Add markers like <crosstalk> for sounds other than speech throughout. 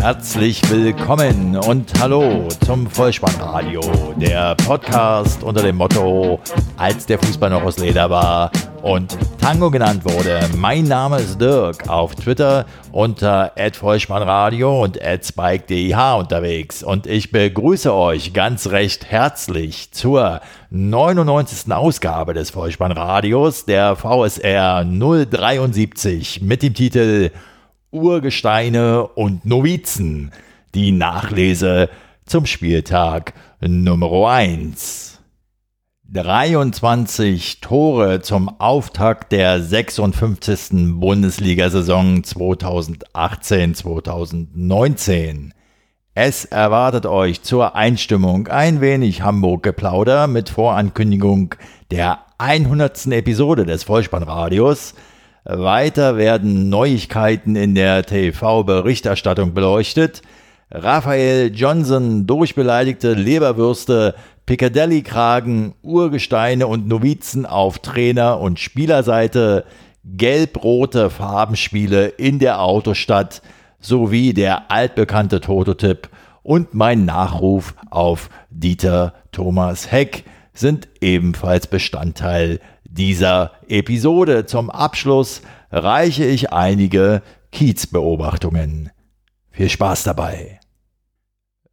Herzlich willkommen und hallo zum Vollspannradio, der Podcast unter dem Motto, als der Fußball noch aus Leder war und Tango genannt wurde. Mein Name ist Dirk, auf Twitter unter @vollspannradio und @spike_dih unterwegs und ich begrüße euch ganz recht herzlich zur 99. Ausgabe des Vollspannradios der VSR 073 mit dem Titel Urgesteine und Novizen. Die Nachlese zum Spieltag Nummer 1. 23 Tore zum Auftakt der 56. Bundesliga-Saison 2018-2019. Es erwartet euch zur Einstimmung ein wenig Hamburg-Geplauder mit Vorankündigung der 100. Episode des Vollspannradios – weiter werden Neuigkeiten in der TV-Berichterstattung beleuchtet. Raphael Johnson durchbeleidigte Leberwürste, Piccadilly-Kragen, Urgesteine und Novizen auf Trainer- und Spielerseite, gelb-rote Farbenspiele in der Autostadt sowie der altbekannte Tototipp und mein Nachruf auf Dieter Thomas Heck sind ebenfalls Bestandteil dieser Episode. Zum Abschluss reiche ich einige Kiezbeobachtungen. Viel Spaß dabei.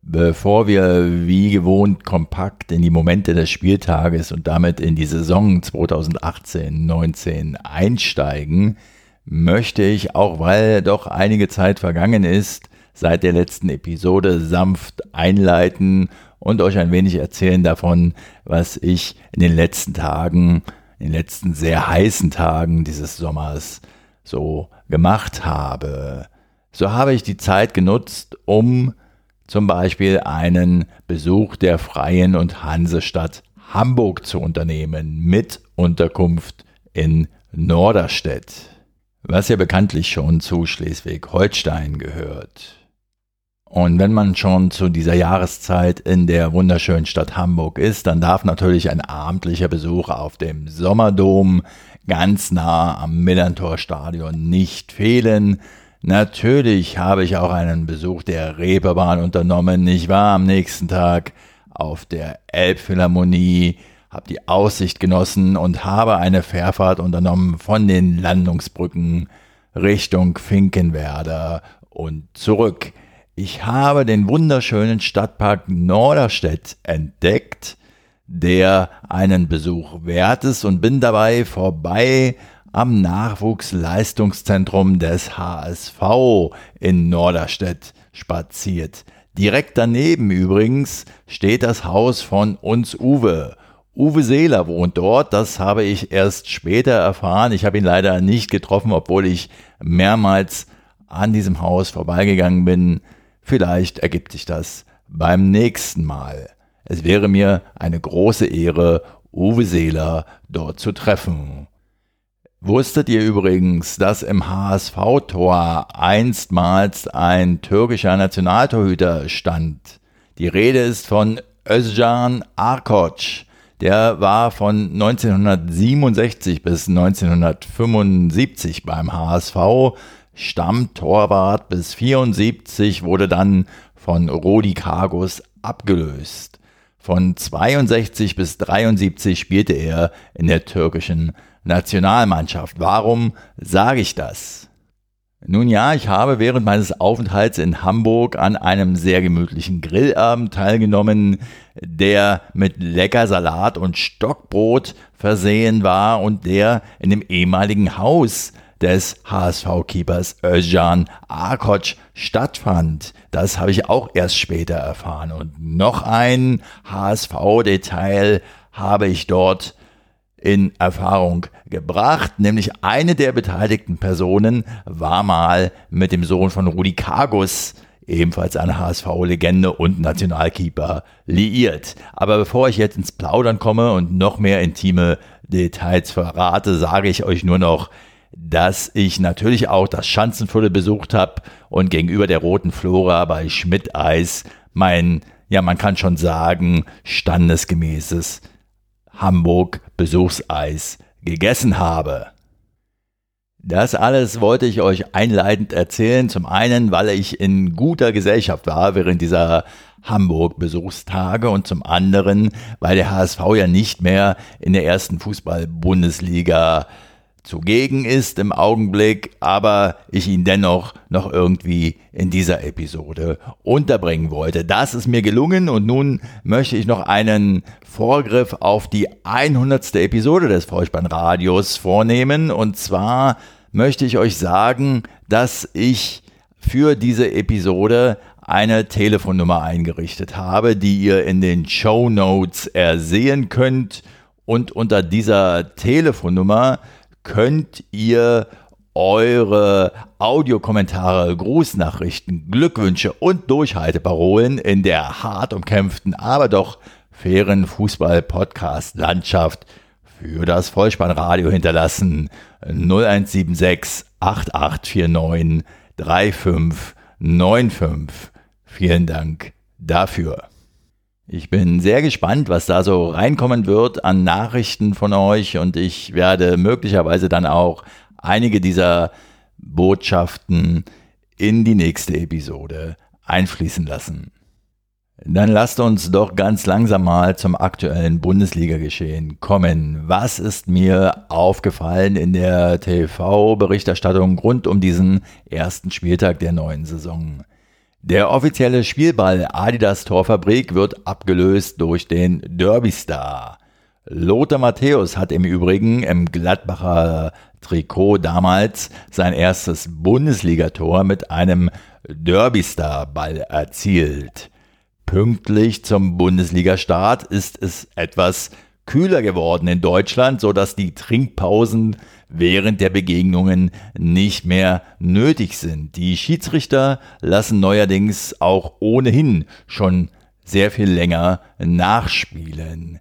Bevor wir wie gewohnt kompakt in die Momente des Spieltages und damit in die Saison 2018-19 einsteigen, möchte ich, auch weil doch einige Zeit vergangen ist, seit der letzten Episode sanft einleiten und euch ein wenig erzählen davon, was ich in den letzten Tagen in den letzten sehr heißen Tagen dieses Sommers so gemacht habe. So habe ich die Zeit genutzt, um zum Beispiel einen Besuch der Freien und Hansestadt Hamburg zu unternehmen mit Unterkunft in Norderstedt, was ja bekanntlich schon zu Schleswig-Holstein gehört. Und wenn man schon zu dieser Jahreszeit in der wunderschönen Stadt Hamburg ist, dann darf natürlich ein abendlicher Besuch auf dem Sommerdom ganz nah am Millantor-Stadion nicht fehlen. Natürlich habe ich auch einen Besuch der Reeperbahn unternommen. Ich war am nächsten Tag auf der Elbphilharmonie, habe die Aussicht genossen und habe eine Fährfahrt unternommen von den Landungsbrücken Richtung Finkenwerder und zurück. Ich habe den wunderschönen Stadtpark Norderstedt entdeckt, der einen Besuch wert ist und bin dabei vorbei am Nachwuchsleistungszentrum des HSV in Norderstedt spaziert. Direkt daneben übrigens steht das Haus von uns Uwe. Uwe Seeler wohnt dort, das habe ich erst später erfahren. Ich habe ihn leider nicht getroffen, obwohl ich mehrmals an diesem Haus vorbeigegangen bin. Vielleicht ergibt sich das beim nächsten Mal. Es wäre mir eine große Ehre, Uwe Seeler dort zu treffen. Wusstet ihr übrigens, dass im HSV-Tor einstmals ein türkischer Nationaltorhüter stand? Die Rede ist von Özcan Arkoç. Der war von 1967 bis 1975 beim HSV Stammtorwart bis 74, wurde dann von Rodi Kargus abgelöst. Von 62 bis 73 spielte er in der türkischen Nationalmannschaft. Warum sage ich das? Nun ja, ich habe während meines Aufenthalts in Hamburg an einem sehr gemütlichen Grillabend teilgenommen, der mit lecker Salat und Stockbrot versehen war und der in dem ehemaligen Haus des HSV-Keepers Özcan Arkoc stattfand. Das habe ich auch erst später erfahren. Und noch ein HSV-Detail habe ich dort in Erfahrung gebracht, nämlich eine der beteiligten Personen war mal mit dem Sohn von Rudi Kargus, ebenfalls eine HSV-Legende und Nationalkeeper, liiert. Aber bevor ich jetzt ins Plaudern komme und noch mehr intime Details verrate, sage ich euch nur noch, dass ich natürlich auch das Schanzenviertel besucht habe und gegenüber der Roten Flora bei Schmidt-Eis mein, ja, man kann schon sagen, standesgemäßes Hamburg Besuchseis gegessen habe. Das alles wollte ich euch einleitend erzählen. Zum einen, weil ich in guter Gesellschaft war während dieser Hamburg-Besuchstage und zum anderen, weil der HSV ja nicht mehr in der ersten Fußball-Bundesliga zugegen ist im Augenblick, aber ich ihn dennoch noch irgendwie in dieser Episode unterbringen wollte. Das ist mir gelungen und nun möchte ich noch einen Vorgriff auf die 100. Episode des Vollspannradios vornehmen und zwar möchte ich euch sagen, dass ich für diese Episode eine Telefonnummer eingerichtet habe, die ihr in den Show Notes ersehen könnt und unter dieser Telefonnummer könnt ihr eure Audiokommentare, Grußnachrichten, Glückwünsche und Durchhalteparolen in der hart umkämpften, aber doch fairen Fußball-Podcast-Landschaft für das Vollspannradio hinterlassen. 0176 8849 3595. Vielen Dank dafür. Ich bin sehr gespannt, was da so reinkommen wird an Nachrichten von euch und ich werde möglicherweise dann auch einige dieser Botschaften in die nächste Episode einfließen lassen. Dann lasst uns doch ganz langsam mal zum aktuellen Bundesliga-Geschehen kommen. Was ist mir aufgefallen in der TV-Berichterstattung rund um diesen ersten Spieltag der neuen Saison? Der offizielle Spielball Adidas Torfabrik wird abgelöst durch den Derbystar. Lothar Matthäus hat im Übrigen im Gladbacher Trikot damals sein erstes Bundesligator mit einem Derbystar-Ball erzielt. Pünktlich zum Bundesligastart ist es etwas kühler geworden in Deutschland, so dass die Trinkpausen während der Begegnungen nicht mehr nötig sind. Die Schiedsrichter lassen neuerdings auch ohnehin schon sehr viel länger nachspielen.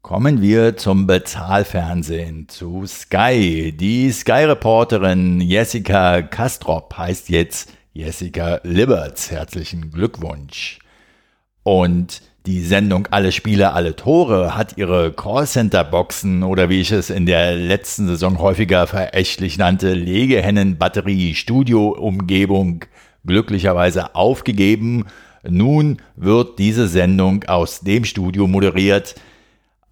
Kommen wir zum Bezahlfernsehen, zu Sky. Die Sky-Reporterin Jessica Kastrop heißt jetzt Jessica Liberts. Herzlichen Glückwunsch. Und die Sendung Alle Spiele, alle Tore hat ihre Callcenter-Boxen oder wie ich es in der letzten Saison häufiger verächtlich nannte, Legehennen-Batterie-Studio-Umgebung glücklicherweise aufgegeben. Nun wird diese Sendung aus dem Studio moderiert,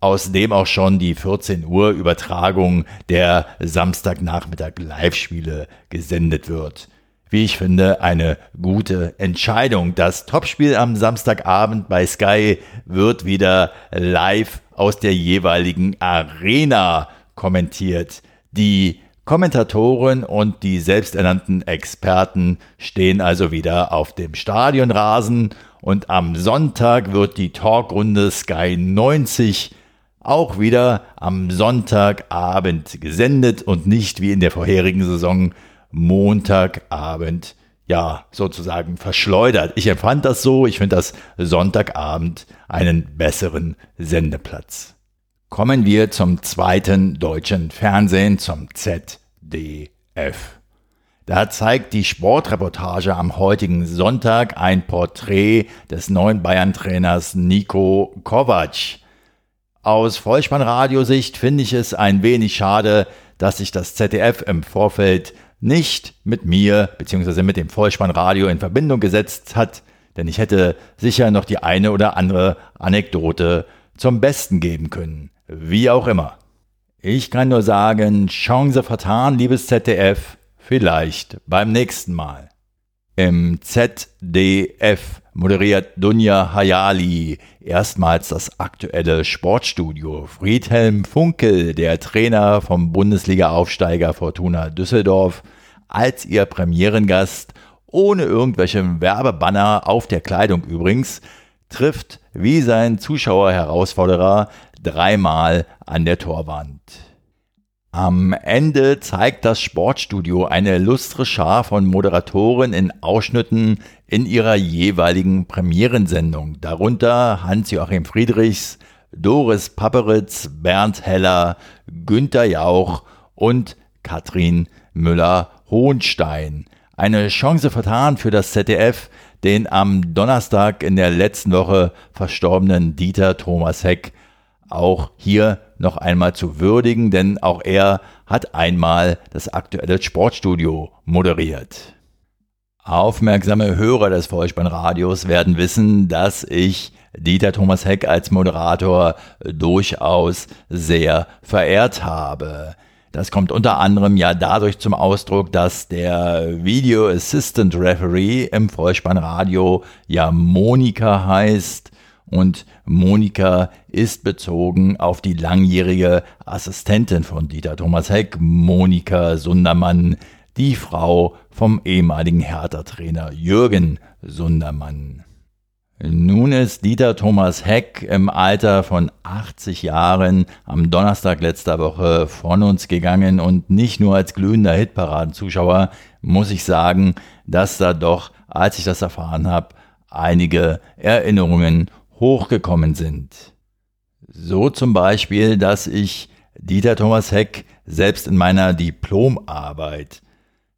aus dem auch schon die 14 Uhr Übertragung der Samstagnachmittag Live-Spiele gesendet wird wie ich finde, eine gute Entscheidung. Das Topspiel am Samstagabend bei Sky wird wieder live aus der jeweiligen Arena kommentiert. Die Kommentatoren und die selbsternannten Experten stehen also wieder auf dem Stadionrasen und am Sonntag wird die Talkrunde Sky 90 auch wieder am Sonntagabend gesendet und nicht wie in der vorherigen Saison Montagabend ja sozusagen verschleudert. Ich empfand das so, ich finde das Sonntagabend einen besseren Sendeplatz. Kommen wir zum zweiten deutschen Fernsehen, zum ZDF. Da zeigt die Sportreportage am heutigen Sonntag ein Porträt des neuen Bayern-Trainers Nico Kovac. Aus Vollspannradiosicht finde ich es ein wenig schade, dass sich das ZDF im Vorfeld nicht mit mir bzw. mit dem Vollspannradio in Verbindung gesetzt hat, denn ich hätte sicher noch die eine oder andere Anekdote zum Besten geben können. Wie auch immer. Ich kann nur sagen, Chance vertan, liebes ZDF, vielleicht beim nächsten Mal. Im ZDF moderiert Dunja Hayali erstmals das aktuelle Sportstudio. Friedhelm Funkel, der Trainer vom Bundesliga-Aufsteiger Fortuna Düsseldorf, als ihr Premierengast, ohne irgendwelche Werbebanner auf der Kleidung übrigens, trifft wie sein Zuschauer-Herausforderer dreimal an der Torwand. Am Ende zeigt das Sportstudio eine lustre Schar von Moderatoren in Ausschnitten in ihrer jeweiligen Premierensendung, darunter Hans-Joachim Friedrichs, Doris Papperitz, Bernd Heller, Günter Jauch und Katrin Müller-Hohenstein. Eine Chance vertan für das ZDF, den am Donnerstag in der letzten Woche verstorbenen Dieter Thomas Heck auch hier noch einmal zu würdigen, denn auch er hat einmal das aktuelle Sportstudio moderiert. Aufmerksame Hörer des Vollspannradios werden wissen, dass ich Dieter Thomas Heck als Moderator durchaus sehr verehrt habe. Das kommt unter anderem ja dadurch zum Ausdruck, dass der Video Assistant Referee im Vollspannradio ja Monika heißt und Monika ist bezogen auf die langjährige Assistentin von Dieter Thomas Heck, Monika Sundermann, die Frau vom ehemaligen Hertha-Trainer Jürgen Sundermann. Nun ist Dieter Thomas Heck im Alter von 80 Jahren am Donnerstag letzter Woche von uns gegangen und nicht nur als glühender Hitparadenzuschauer muss ich sagen, dass da doch, als ich das erfahren habe, einige Erinnerungen hochgekommen sind. So zum Beispiel, dass ich Dieter Thomas Heck selbst in meiner Diplomarbeit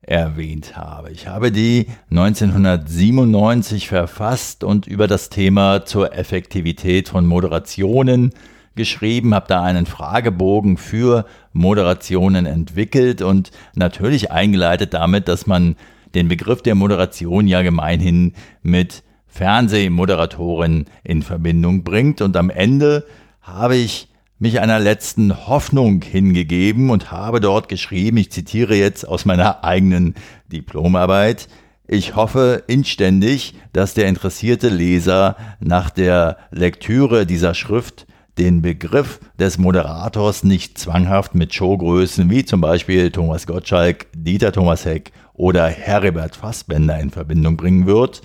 erwähnt habe. Ich habe die 1997 verfasst und über das Thema zur Effektivität von Moderationen geschrieben, habe da einen Fragebogen für Moderationen entwickelt und natürlich eingeleitet damit, dass man den Begriff der Moderation ja gemeinhin mit Fernsehmoderatoren in Verbindung bringt. Und am Ende habe ich mich einer letzten Hoffnung hingegeben und habe dort geschrieben, ich zitiere jetzt aus meiner eigenen Diplomarbeit, ich hoffe inständig, dass der interessierte Leser nach der Lektüre dieser Schrift den Begriff des Moderators nicht zwanghaft mit Showgrößen wie zum Beispiel Thomas Gottschalk, Dieter Thomas Heck oder Heribert Fassbender in Verbindung bringen wird,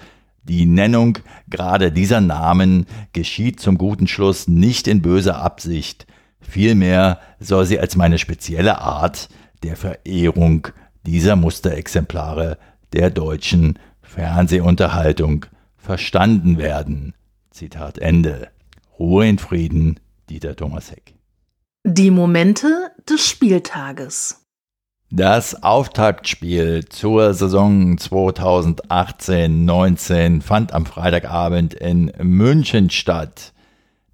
die Nennung gerade dieser Namen geschieht zum guten Schluss nicht in böser Absicht, vielmehr soll sie als meine spezielle Art der Verehrung dieser Musterexemplare der deutschen Fernsehunterhaltung verstanden werden. Zitat Ende. Ruhe in Frieden, Dieter Thomas Heck. Die Momente des Spieltages. Das Auftaktspiel zur Saison 2018-19 fand am Freitagabend in München statt.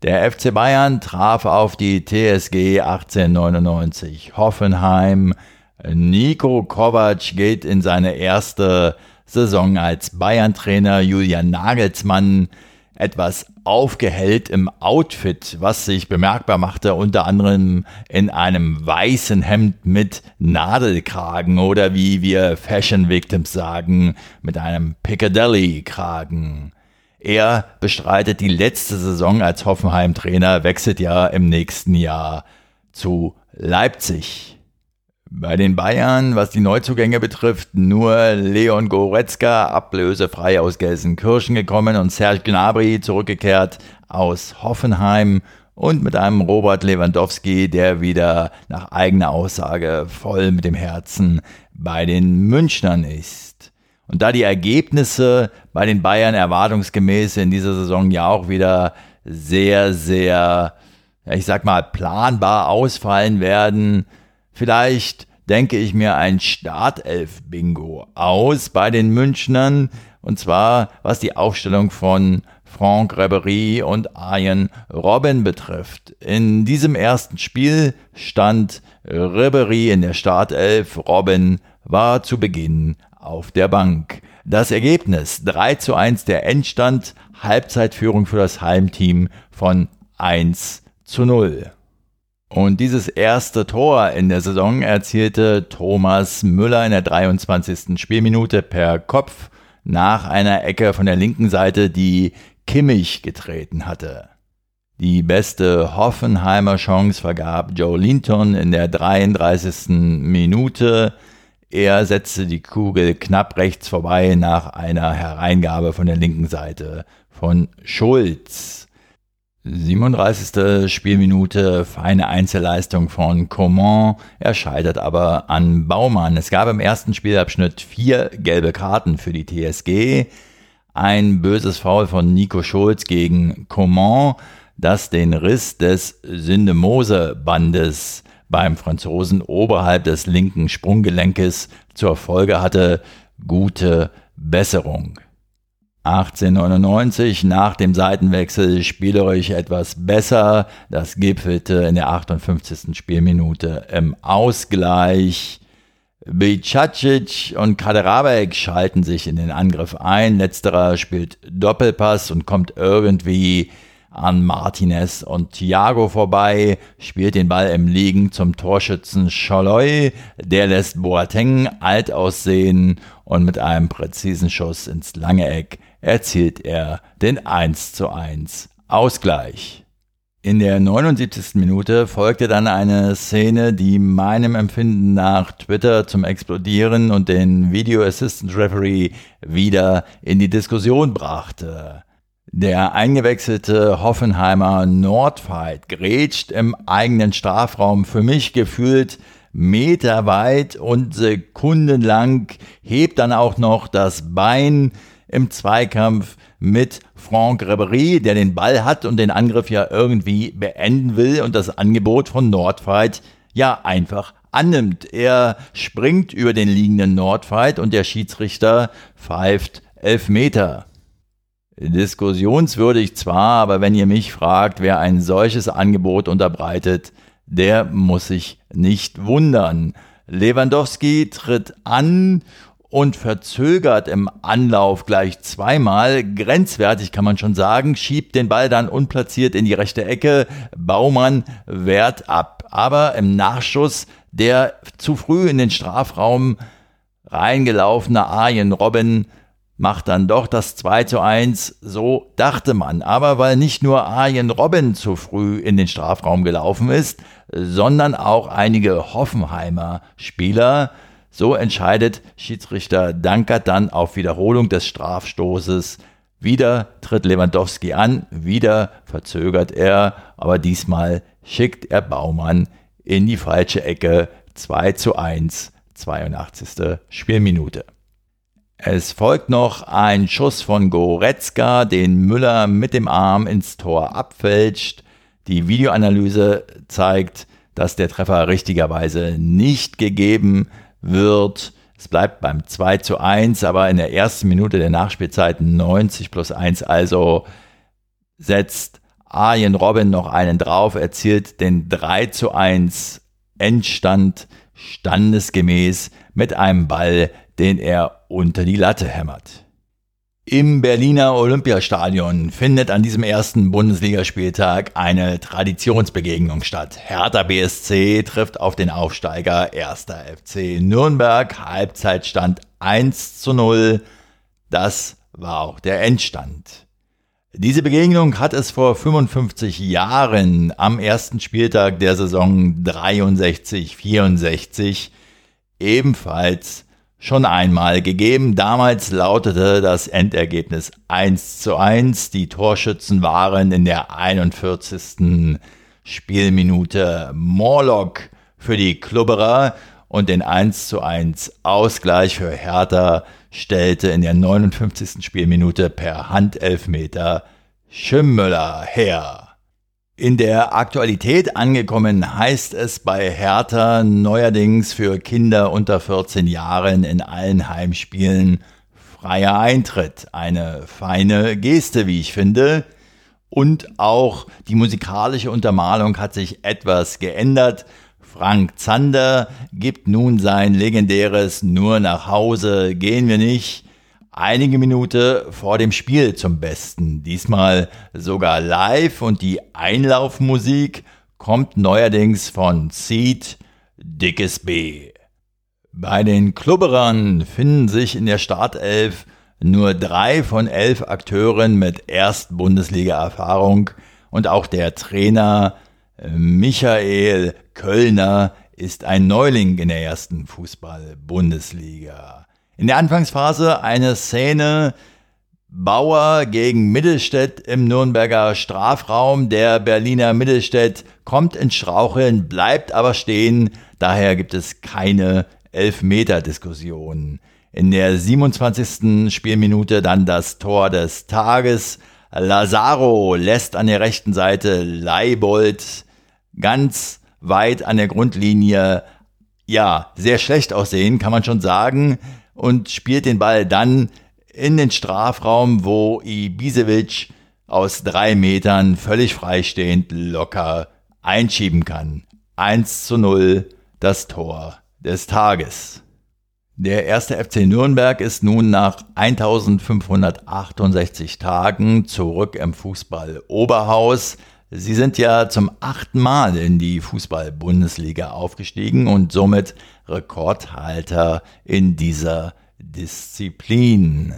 Der FC Bayern traf auf die TSG 1899 Hoffenheim. Nico Kovac geht in seine erste Saison als Bayern-Trainer. Julian Nagelsmann etwas aufgehellt im Outfit, was sich bemerkbar machte, unter anderem in einem weißen Hemd mit Nadelkragen oder wie wir Fashion Victims sagen, mit einem Piccadilly-Kragen. Er bestreitet die letzte Saison als Hoffenheim-Trainer, wechselt ja im nächsten Jahr zu Leipzig. Bei den Bayern, was die Neuzugänge betrifft, nur Leon Goretzka ablösefrei aus Gelsenkirchen gekommen und Serge Gnabry zurückgekehrt aus Hoffenheim und mit einem Robert Lewandowski, der wieder nach eigener Aussage voll mit dem Herzen bei den Münchnern ist. Und da die Ergebnisse bei den Bayern erwartungsgemäß in dieser Saison ja auch wieder sehr, sehr, ich sag mal, planbar ausfallen werden, Vielleicht denke ich mir ein Startelf-Bingo aus bei den Münchnern. Und zwar, was die Aufstellung von Franck Ribery und Arjen Robben betrifft. In diesem ersten Spiel stand Ribery in der Startelf, Robben war zu Beginn auf der Bank. Das Ergebnis 3 zu 1 der Endstand, Halbzeitführung für das Heimteam von 1 zu 0. Und dieses erste Tor in der Saison erzielte Thomas Müller in der 23. Spielminute per Kopf nach einer Ecke von der linken Seite, die Kimmich getreten hatte. Die beste Hoffenheimer Chance vergab Joe Linton in der 33. Minute. Er setzte die Kugel knapp rechts vorbei nach einer Hereingabe von der linken Seite von Schulz. 37. Spielminute, feine Einzelleistung von Coman, er scheitert aber an Baumann. Es gab im ersten Spielabschnitt vier gelbe Karten für die TSG. Ein böses Foul von Nico Schulz gegen Coman, das den Riss des Syndemose-Bandes beim Franzosen oberhalb des linken Sprunggelenkes zur Folge hatte. Gute Besserung. 1899 nach dem Seitenwechsel spielerisch etwas besser. Das gipfelte in der 58. Spielminute im Ausgleich. Bicacic und Kaderabek schalten sich in den Angriff ein. Letzterer spielt Doppelpass und kommt irgendwie an Martinez und Thiago vorbei, spielt den Ball im Liegen zum Torschützen Scholloy, der lässt Boateng alt aussehen und mit einem präzisen Schuss ins lange Eck erzielt er den 1 zu 1 Ausgleich. In der 79. Minute folgte dann eine Szene, die meinem Empfinden nach Twitter zum Explodieren und den Video Assistant Referee wieder in die Diskussion brachte. Der eingewechselte Hoffenheimer Nordfight grätscht im eigenen Strafraum für mich gefühlt meterweit und sekundenlang, hebt dann auch noch das Bein im Zweikampf mit Franck Ribéry, der den Ball hat und den Angriff ja irgendwie beenden will und das Angebot von Nordfight ja einfach annimmt. Er springt über den liegenden Nordfight und der Schiedsrichter pfeift elf Meter. Diskussionswürdig zwar, aber wenn ihr mich fragt, wer ein solches Angebot unterbreitet, der muss sich nicht wundern. Lewandowski tritt an und verzögert im Anlauf gleich zweimal, grenzwertig kann man schon sagen, schiebt den Ball dann unplatziert in die rechte Ecke, Baumann wehrt ab. Aber im Nachschuss der zu früh in den Strafraum reingelaufene Arjen Robben macht dann doch das 2 zu 1, so dachte man. Aber weil nicht nur Arjen Robben zu früh in den Strafraum gelaufen ist, sondern auch einige Hoffenheimer Spieler, so entscheidet Schiedsrichter Dankert dann auf Wiederholung des Strafstoßes. Wieder tritt Lewandowski an, wieder verzögert er, aber diesmal schickt er Baumann in die falsche Ecke. 2 zu 1, 82. Spielminute. Es folgt noch ein Schuss von Goretzka, den Müller mit dem Arm ins Tor abfälscht. Die Videoanalyse zeigt, dass der Treffer richtigerweise nicht gegeben wird. Es bleibt beim 2 zu 1, aber in der ersten Minute der Nachspielzeit 90 plus 1, also setzt Arjen Robin noch einen drauf, erzielt den 3 zu 1 Endstand standesgemäß mit einem Ball, den er unter die Latte hämmert. Im Berliner Olympiastadion findet an diesem ersten Bundesligaspieltag eine Traditionsbegegnung statt. Hertha BSC trifft auf den Aufsteiger 1. FC Nürnberg. Halbzeitstand 1 zu 0. Das war auch der Endstand. Diese Begegnung hat es vor 55 Jahren am ersten Spieltag der Saison 63-64 ebenfalls schon einmal gegeben. Damals lautete das Endergebnis 1 zu 1. Die Torschützen waren in der 41. Spielminute Morlock für die Klubberer und den 1 zu 1 Ausgleich für Hertha stellte in der 59. Spielminute per Handelfmeter Schimmöller her. In der Aktualität angekommen heißt es bei Hertha neuerdings für Kinder unter 14 Jahren in allen Heimspielen freier Eintritt. Eine feine Geste, wie ich finde. Und auch die musikalische Untermalung hat sich etwas geändert. Frank Zander gibt nun sein legendäres Nur nach Hause gehen wir nicht einige Minuten vor dem Spiel zum Besten. Diesmal sogar live und die Einlaufmusik kommt neuerdings von Seed Dickes B. Bei den Klubberern finden sich in der Startelf nur drei von elf Akteuren mit Erst-Bundesliga-Erfahrung und auch der Trainer Michael Kölner ist ein Neuling in der ersten Fußball-Bundesliga. In der Anfangsphase eine Szene Bauer gegen Mittelstädt im Nürnberger Strafraum. Der Berliner Mittelstädt kommt ins Straucheln, bleibt aber stehen. Daher gibt es keine Elfmeter-Diskussion. In der 27. Spielminute dann das Tor des Tages. Lazaro lässt an der rechten Seite Leibold ganz weit an der Grundlinie, ja, sehr schlecht aussehen, kann man schon sagen und spielt den Ball dann in den Strafraum, wo Ibisevic aus drei Metern völlig freistehend locker einschieben kann. 1 zu 0 das Tor des Tages. Der erste FC Nürnberg ist nun nach 1568 Tagen zurück im Fußball Oberhaus. Sie sind ja zum achten Mal in die Fußball-Bundesliga aufgestiegen und somit Rekordhalter in dieser Disziplin.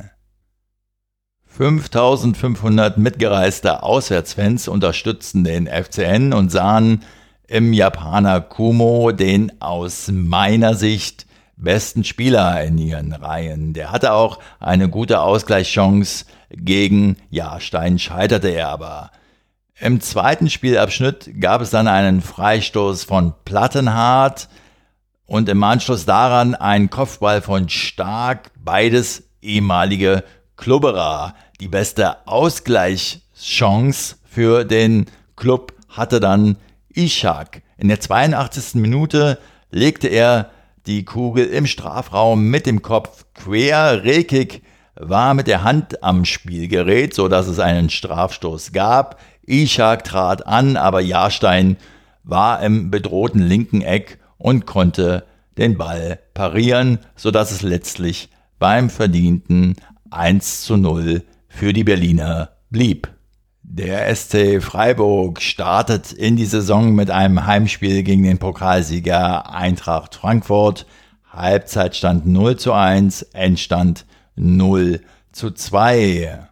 5500 mitgereiste Auswärtsfans unterstützten den FCN und sahen im Japaner Kumo den aus meiner Sicht besten Spieler in ihren Reihen. Der hatte auch eine gute Ausgleichschance gegen Jahrstein, scheiterte er aber. Im zweiten Spielabschnitt gab es dann einen Freistoß von Plattenhardt und im Anschluss daran ein Kopfball von Stark, beides ehemalige Klubberer. Die beste Ausgleichschance für den Club hatte dann Ishak. In der 82. Minute legte er die Kugel im Strafraum mit dem Kopf quer. Rekik war mit der Hand am Spielgerät, so dass es einen Strafstoß gab. Ishak trat an, aber Jahrstein war im bedrohten linken Eck und konnte den Ball parieren, so dass es letztlich beim verdienten 1 zu 0 für die Berliner blieb. Der SC Freiburg startet in die Saison mit einem Heimspiel gegen den Pokalsieger Eintracht Frankfurt. Halbzeitstand 0 zu 1, Endstand 0 zu 2.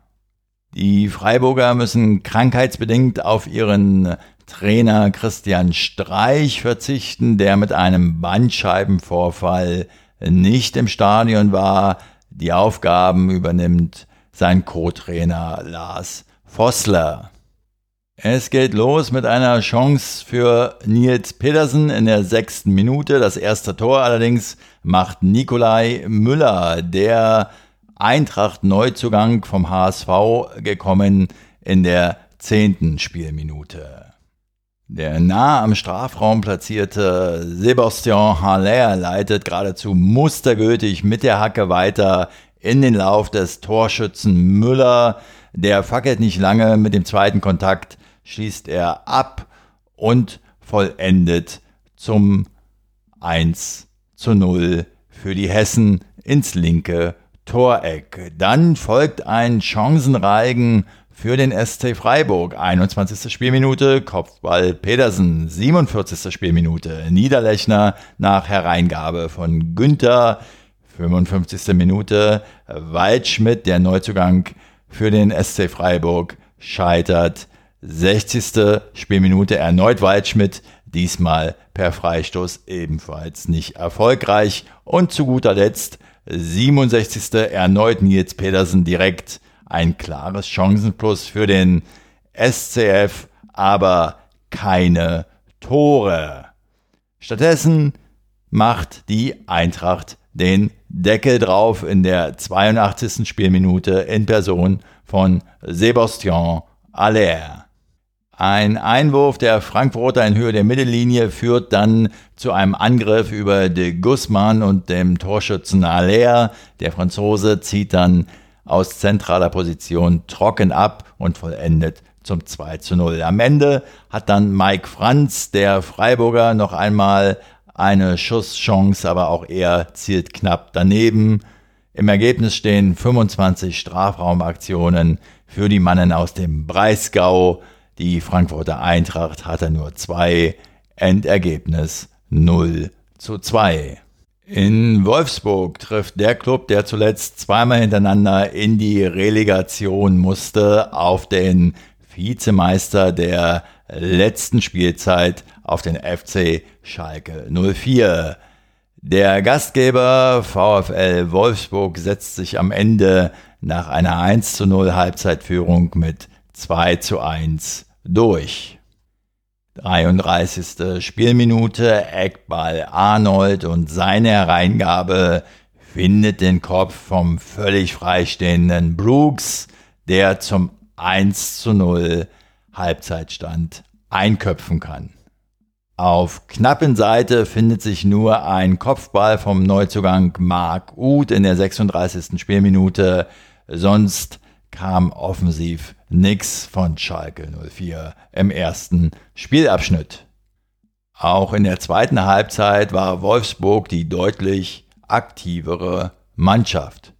Die Freiburger müssen krankheitsbedingt auf ihren Trainer Christian Streich verzichten, der mit einem Bandscheibenvorfall nicht im Stadion war. Die Aufgaben übernimmt sein Co-Trainer Lars Vossler. Es geht los mit einer Chance für Nils Pedersen in der sechsten Minute. Das erste Tor allerdings macht Nikolai Müller, der Eintracht-Neuzugang vom HSV gekommen in der zehnten Spielminute. Der nah am Strafraum platzierte Sebastian Haller leitet geradezu mustergültig mit der Hacke weiter in den Lauf des Torschützen Müller, der fackelt nicht lange mit dem zweiten Kontakt, schließt er ab und vollendet zum 1 zu 0 für die Hessen ins linke Toreck. Dann folgt ein Chancenreigen für den SC Freiburg. 21. Spielminute, Kopfball Pedersen. 47. Spielminute, Niederlechner nach Hereingabe von Günther. 55. Minute, Waldschmidt, der Neuzugang für den SC Freiburg scheitert. 60. Spielminute erneut Waldschmidt, diesmal per Freistoß ebenfalls nicht erfolgreich. Und zu guter Letzt 67. erneut Nils Pedersen direkt ein klares Chancenplus für den SCF, aber keine Tore. Stattdessen macht die Eintracht den Deckel drauf in der 82. Spielminute in Person von Sebastian Aller. Ein Einwurf der Frankfurter in Höhe der Mittellinie führt dann zu einem Angriff über de Guzman und dem Torschützen Aller. Der Franzose zieht dann aus zentraler Position trocken ab und vollendet zum 2 zu 0. Am Ende hat dann Mike Franz, der Freiburger, noch einmal eine Schusschance, aber auch er zielt knapp daneben. Im Ergebnis stehen 25 Strafraumaktionen für die Mannen aus dem Breisgau. Die Frankfurter Eintracht hatte nur zwei. Endergebnis 0 zu 2. In Wolfsburg trifft der Club, der zuletzt zweimal hintereinander in die Relegation musste, auf den Vizemeister der letzten Spielzeit auf den FC Schalke 04. Der Gastgeber VfL Wolfsburg setzt sich am Ende nach einer 1 zu 0 Halbzeitführung mit 2 zu 1 durch. 33. Spielminute, Eckball Arnold und seine Hereingabe findet den Kopf vom völlig freistehenden Brooks, der zum 1 zu 0 Halbzeitstand einköpfen kann. Auf knappen Seite findet sich nur ein Kopfball vom Neuzugang Mark Uth in der 36. Spielminute. sonst kam offensiv nix von Schalke 04 im ersten Spielabschnitt. Auch in der zweiten Halbzeit war Wolfsburg die deutlich aktivere Mannschaft.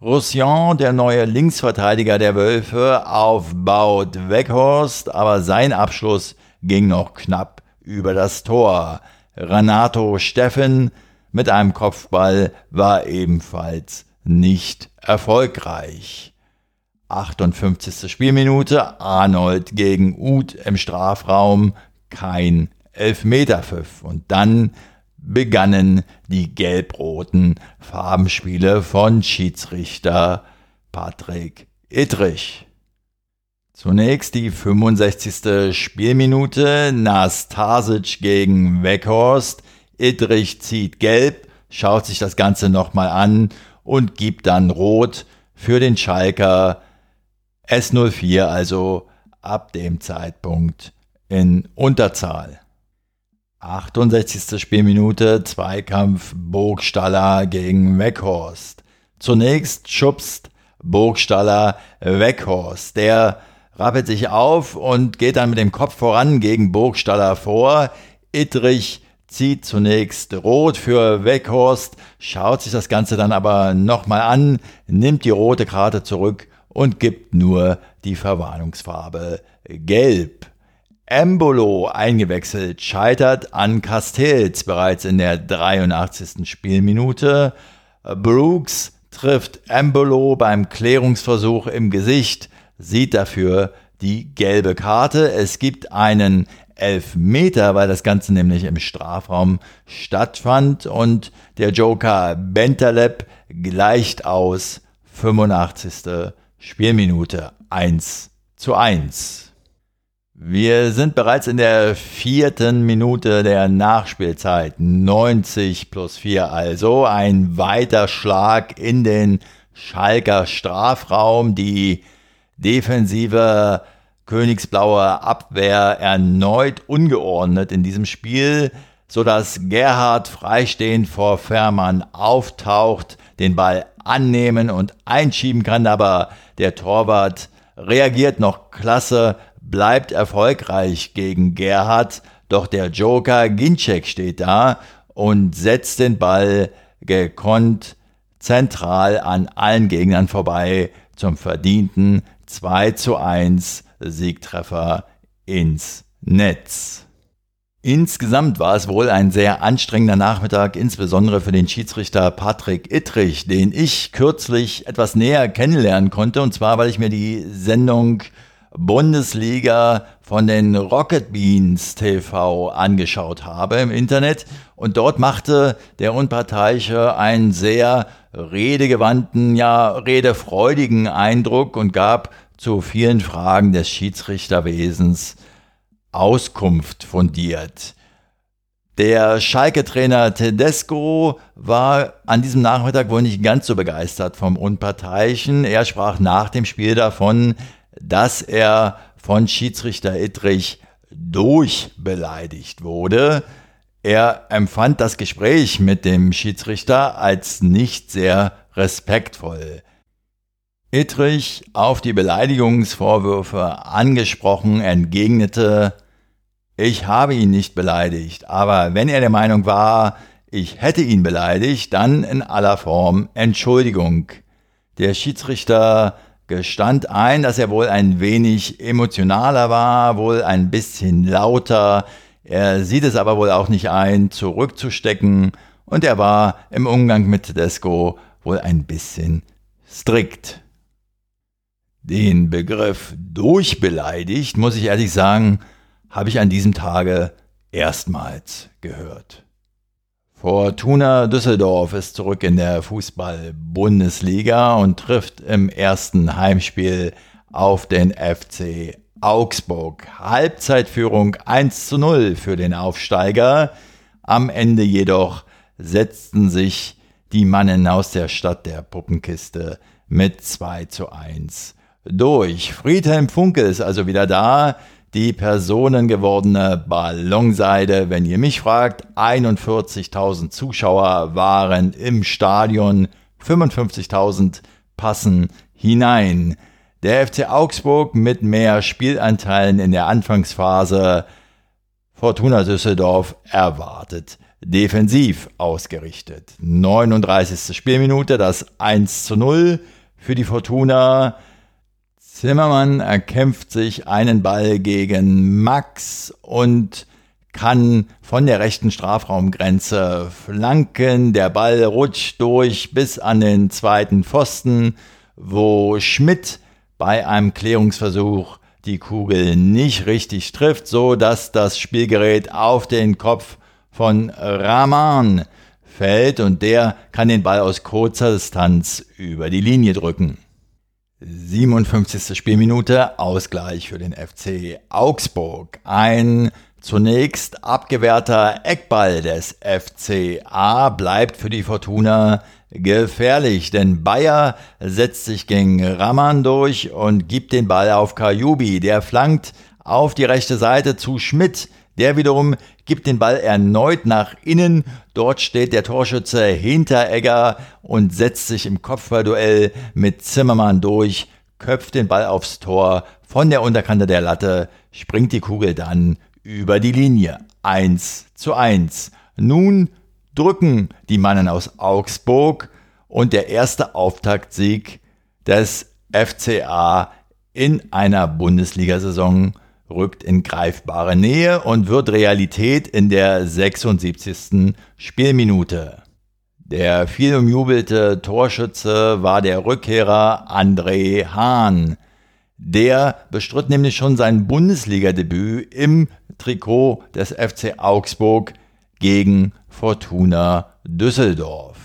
Roussillon, der neue Linksverteidiger der Wölfe, aufbaut Weghorst, aber sein Abschluss ging noch knapp über das Tor. Renato Steffen mit einem Kopfball war ebenfalls nicht erfolgreich. 58. Spielminute, Arnold gegen Uth im Strafraum, kein Elfmeterpfiff. Und dann begannen die gelb-roten Farbenspiele von Schiedsrichter Patrick Ittrich. Zunächst die 65. Spielminute, Nastasic gegen Weghorst. Ittrich zieht gelb, schaut sich das Ganze nochmal an und gibt dann rot für den Schalker S04, also ab dem Zeitpunkt in Unterzahl. 68. Spielminute, Zweikampf Burgstaller gegen Weghorst. Zunächst schubst Burgstaller Weghorst. Der rappelt sich auf und geht dann mit dem Kopf voran gegen Burgstaller vor. Ittrich zieht zunächst rot für Weghorst, schaut sich das Ganze dann aber nochmal an, nimmt die rote Karte zurück und gibt nur die Verwarnungsfarbe gelb. Embolo eingewechselt, scheitert an Castells bereits in der 83. Spielminute. Brooks trifft Embolo beim Klärungsversuch im Gesicht sieht dafür die gelbe Karte. Es gibt einen Elfmeter, weil das Ganze nämlich im Strafraum stattfand und der Joker Bentaleb gleicht aus 85. Spielminute 1 zu 1. Wir sind bereits in der vierten Minute der Nachspielzeit. 90 plus 4 also. Ein weiter Schlag in den Schalker Strafraum. Die defensive königsblaue Abwehr erneut ungeordnet in diesem Spiel, sodass Gerhard freistehend vor Fährmann auftaucht, den Ball annehmen und einschieben kann, aber der Torwart reagiert noch klasse, bleibt erfolgreich gegen Gerhard, doch der Joker Ginczek steht da und setzt den Ball gekonnt zentral an allen Gegnern vorbei zum verdienten 2 zu 1 Siegtreffer ins Netz. Insgesamt war es wohl ein sehr anstrengender Nachmittag, insbesondere für den Schiedsrichter Patrick Ittrich, den ich kürzlich etwas näher kennenlernen konnte, und zwar weil ich mir die Sendung Bundesliga von den Rocket Beans TV angeschaut habe im Internet. Und dort machte der Unparteiische einen sehr redegewandten, ja redefreudigen Eindruck und gab zu vielen Fragen des Schiedsrichterwesens Auskunft fundiert. Der Schalke-Trainer Tedesco war an diesem Nachmittag wohl nicht ganz so begeistert vom Unparteiischen. Er sprach nach dem Spiel davon, dass er von Schiedsrichter Ittrich durchbeleidigt wurde. Er empfand das Gespräch mit dem Schiedsrichter als nicht sehr respektvoll. Ittrich, auf die Beleidigungsvorwürfe angesprochen, entgegnete, ich habe ihn nicht beleidigt, aber wenn er der Meinung war, ich hätte ihn beleidigt, dann in aller Form Entschuldigung. Der Schiedsrichter gestand ein, dass er wohl ein wenig emotionaler war, wohl ein bisschen lauter, er sieht es aber wohl auch nicht ein, zurückzustecken, und er war im Umgang mit Tedesco wohl ein bisschen strikt. Den Begriff durchbeleidigt, muss ich ehrlich sagen, habe ich an diesem Tage erstmals gehört. Fortuna Düsseldorf ist zurück in der Fußball-Bundesliga und trifft im ersten Heimspiel auf den FC Augsburg. Halbzeitführung 1 zu 0 für den Aufsteiger. Am Ende jedoch setzten sich die Mannen aus der Stadt der Puppenkiste mit 2 zu 1 durch. Friedhelm Funke ist also wieder da. Die personengewordene Ballonseide, wenn ihr mich fragt, 41.000 Zuschauer waren im Stadion, 55.000 passen hinein. Der FC Augsburg mit mehr Spielanteilen in der Anfangsphase. Fortuna Düsseldorf erwartet defensiv ausgerichtet. 39. Spielminute, das 1 zu 0 für die Fortuna. Zimmermann erkämpft sich einen Ball gegen Max und kann von der rechten Strafraumgrenze flanken. Der Ball rutscht durch bis an den zweiten Pfosten, wo Schmidt bei einem Klärungsversuch die Kugel nicht richtig trifft, so dass das Spielgerät auf den Kopf von Rahman fällt und der kann den Ball aus kurzer Distanz über die Linie drücken. 57. Spielminute, Ausgleich für den FC Augsburg. Ein zunächst abgewehrter Eckball des FCA bleibt für die Fortuna gefährlich, denn Bayer setzt sich gegen Raman durch und gibt den Ball auf Kajubi, der flankt auf die rechte Seite zu Schmidt, der wiederum gibt den Ball erneut nach innen. Dort steht der Torschütze hinter Egger und setzt sich im Kopfballduell mit Zimmermann durch, köpft den Ball aufs Tor von der Unterkante der Latte, springt die Kugel dann über die Linie. 1 zu 1. Nun drücken die Mannen aus Augsburg und der erste Auftaktsieg des FCA in einer Bundesliga-Saison rückt in greifbare Nähe und wird Realität in der 76. Spielminute. Der viel umjubelte Torschütze war der Rückkehrer André Hahn. Der bestritt nämlich schon sein Bundesligadebüt im Trikot des FC Augsburg gegen Fortuna Düsseldorf.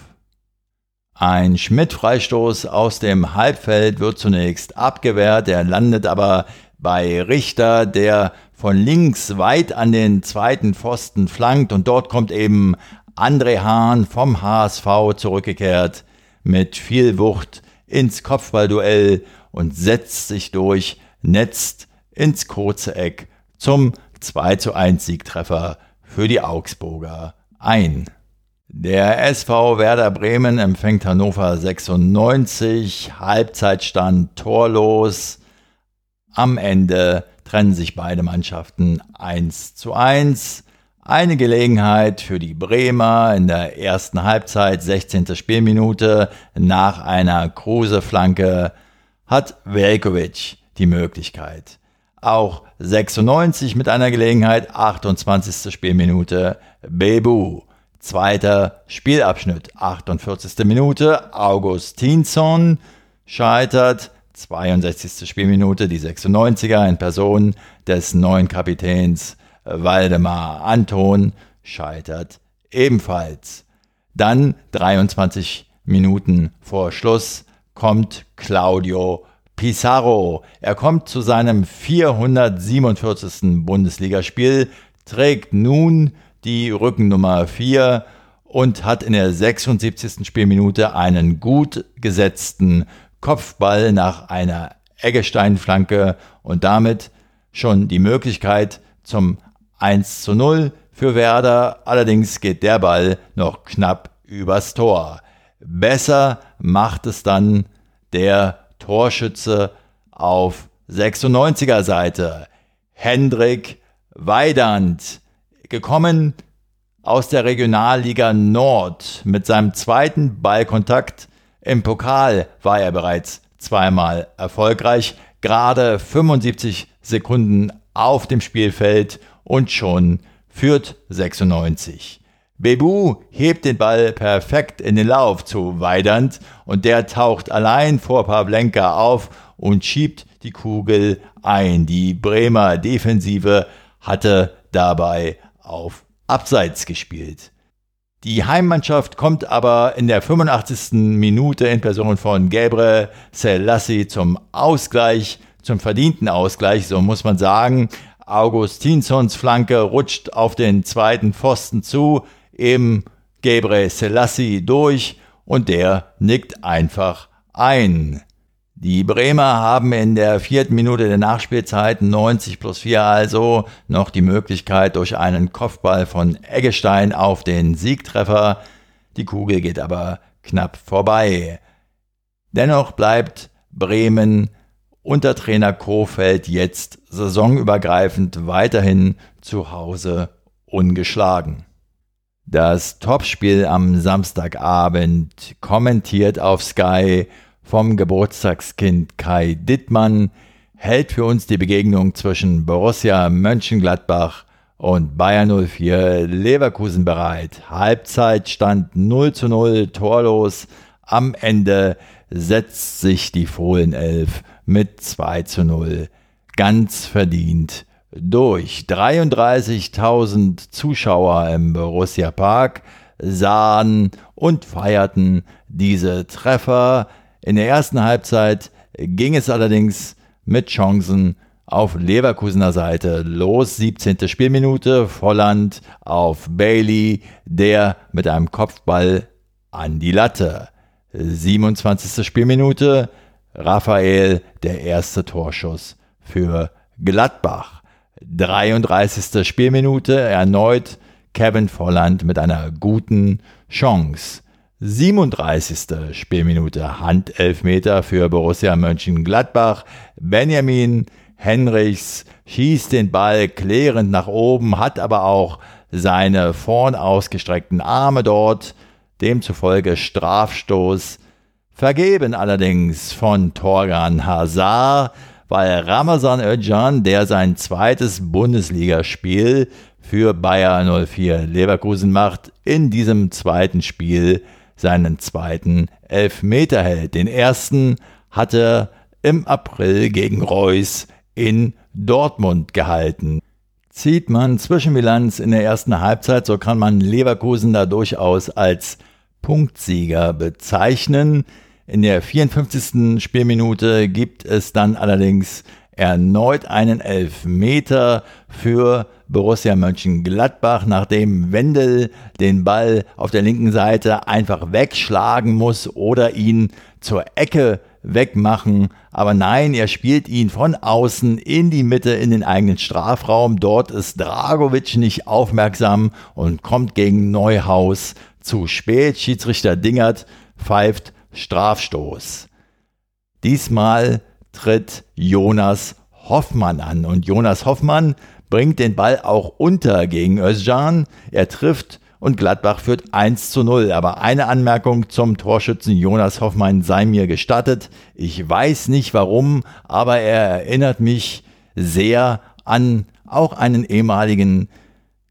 Ein Schmidt-Freistoß aus dem Halbfeld wird zunächst abgewehrt, er landet aber bei Richter, der von links weit an den zweiten Pfosten flankt und dort kommt eben André Hahn vom HSV zurückgekehrt mit viel Wucht ins Kopfballduell und setzt sich durch, netzt ins kurze Eck zum 2 zu 1 Siegtreffer für die Augsburger ein. Der SV Werder Bremen empfängt Hannover 96, Halbzeitstand torlos. Am Ende trennen sich beide Mannschaften 1 zu 1. Eine Gelegenheit für die Bremer in der ersten Halbzeit, 16. Spielminute, nach einer Kruse-Flanke hat Velkovic die Möglichkeit. Auch 96 mit einer Gelegenheit, 28. Spielminute, Bebu. Zweiter Spielabschnitt, 48. Minute, Augustinsson scheitert 62. Spielminute die 96er in Person des neuen Kapitäns Waldemar Anton scheitert ebenfalls. Dann 23 Minuten vor Schluss kommt Claudio Pizarro. Er kommt zu seinem 447. Bundesligaspiel, trägt nun die Rückennummer 4 und hat in der 76. Spielminute einen gut gesetzten Kopfball nach einer Eggestein-Flanke und damit schon die Möglichkeit zum 1 zu 0 für Werder. Allerdings geht der Ball noch knapp übers Tor. Besser macht es dann der Torschütze auf 96er Seite. Hendrik Weidand, gekommen aus der Regionalliga Nord mit seinem zweiten Ballkontakt im Pokal war er bereits zweimal erfolgreich, gerade 75 Sekunden auf dem Spielfeld und schon führt 96. Bebu hebt den Ball perfekt in den Lauf zu Weidand und der taucht allein vor Pavlenka auf und schiebt die Kugel ein. Die Bremer Defensive hatte dabei auf Abseits gespielt. Die Heimmannschaft kommt aber in der 85. Minute in Person von Gabriel Selassie zum Ausgleich, zum verdienten Ausgleich, so muss man sagen. Augustinsons Flanke rutscht auf den zweiten Pfosten zu, eben Gabriel Selassie durch und der nickt einfach ein. Die Bremer haben in der vierten Minute der Nachspielzeit 90 plus 4 also noch die Möglichkeit durch einen Kopfball von Eggestein auf den Siegtreffer. Die Kugel geht aber knapp vorbei. Dennoch bleibt Bremen unter Trainer Kofeld jetzt saisonübergreifend weiterhin zu Hause ungeschlagen. Das Topspiel am Samstagabend kommentiert auf Sky vom Geburtstagskind Kai Dittmann hält für uns die Begegnung zwischen Borussia Mönchengladbach und Bayern 04 Leverkusen bereit. Halbzeit stand 0 zu 0 torlos. Am Ende setzt sich die Fohlenelf mit 2 zu 0 ganz verdient durch. 33.000 Zuschauer im Borussia Park sahen und feierten diese Treffer. In der ersten Halbzeit ging es allerdings mit Chancen auf Leverkusener Seite los. 17. Spielminute, Volland auf Bailey, der mit einem Kopfball an die Latte. 27. Spielminute, Raphael, der erste Torschuss für Gladbach. 33. Spielminute, erneut Kevin Volland mit einer guten Chance. 37. Spielminute, Handelfmeter für Borussia Mönchengladbach. Benjamin Henrichs schießt den Ball klärend nach oben, hat aber auch seine vorn ausgestreckten Arme dort, demzufolge Strafstoß vergeben allerdings von Torgan Hazard, weil Ramazan Özcan, der sein zweites Bundesligaspiel für Bayer 04 Leverkusen macht, in diesem zweiten Spiel seinen zweiten Elfmeter hält. Den ersten hatte im April gegen Reus in Dortmund gehalten. Zieht man Zwischenbilanz in der ersten Halbzeit, so kann man Leverkusen da durchaus als Punktsieger bezeichnen. In der 54. Spielminute gibt es dann allerdings erneut einen Elfmeter für Borussia Mönchengladbach, nachdem Wendel den Ball auf der linken Seite einfach wegschlagen muss oder ihn zur Ecke wegmachen. Aber nein, er spielt ihn von außen in die Mitte in den eigenen Strafraum. Dort ist Dragovic nicht aufmerksam und kommt gegen Neuhaus zu spät. Schiedsrichter Dingert pfeift Strafstoß. Diesmal tritt Jonas Hoffmann an und Jonas Hoffmann bringt den Ball auch unter gegen Özcan. Er trifft und Gladbach führt 1 zu 0. Aber eine Anmerkung zum Torschützen Jonas Hoffmann sei mir gestattet. Ich weiß nicht warum, aber er erinnert mich sehr an auch einen ehemaligen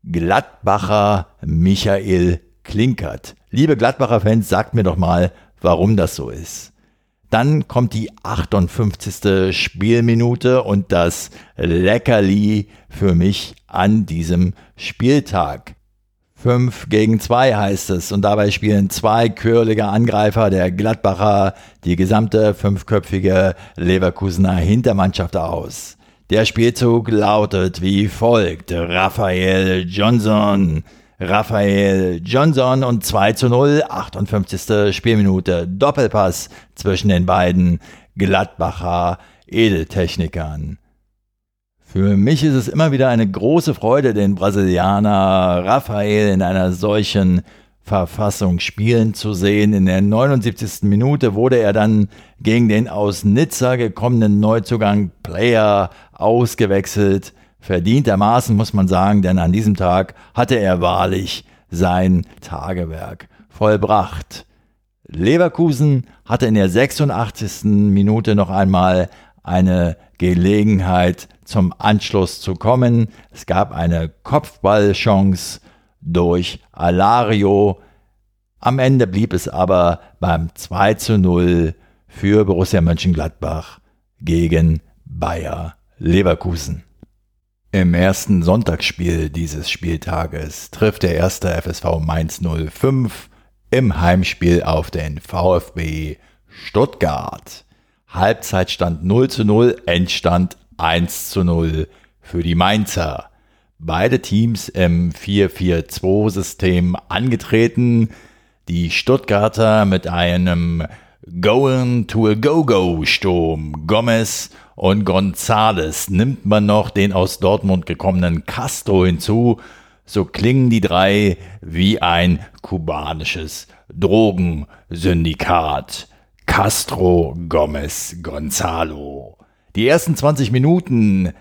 Gladbacher Michael Klinkert. Liebe Gladbacher Fans, sagt mir doch mal, warum das so ist. Dann kommt die 58. Spielminute und das Leckerli für mich an diesem Spieltag. 5 gegen 2 heißt es und dabei spielen zwei quirlige Angreifer der Gladbacher die gesamte fünfköpfige Leverkusener Hintermannschaft aus. Der Spielzug lautet wie folgt. Raphael Johnson Raphael Johnson und 2 zu 0, 58. Spielminute, Doppelpass zwischen den beiden Gladbacher Edeltechnikern. Für mich ist es immer wieder eine große Freude, den Brasilianer Raphael in einer solchen Verfassung spielen zu sehen. In der 79. Minute wurde er dann gegen den aus Nizza gekommenen Neuzugang Player ausgewechselt. Verdientermaßen muss man sagen, denn an diesem Tag hatte er wahrlich sein Tagewerk vollbracht. Leverkusen hatte in der 86. Minute noch einmal eine Gelegenheit zum Anschluss zu kommen. Es gab eine Kopfballchance durch Alario. Am Ende blieb es aber beim 2 zu 0 für Borussia Mönchengladbach gegen Bayer Leverkusen. Im ersten Sonntagsspiel dieses Spieltages trifft der erste FSV Mainz 05 im Heimspiel auf den VfB Stuttgart. Halbzeitstand 0 zu 0, Endstand 1 zu 0 für die Mainzer. Beide Teams im 4-4-2-System angetreten. Die Stuttgarter mit einem Going to a Go-Go-Sturm. Gomez und Gonzales. Nimmt man noch den aus Dortmund gekommenen Castro hinzu, so klingen die drei wie ein kubanisches Drogensyndikat. Castro Gomez Gonzalo. Die ersten 20 Minuten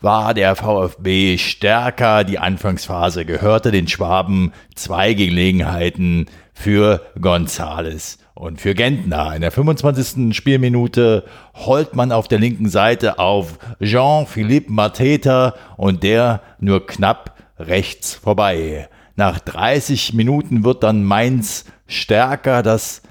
war der VfB stärker. Die Anfangsphase gehörte den Schwaben. Zwei Gelegenheiten für Gonzales und für Gentner. In der 25. Spielminute holt man auf der linken Seite auf Jean-Philippe Mateta und der nur knapp rechts vorbei. Nach 30 Minuten wird dann Mainz stärker. Das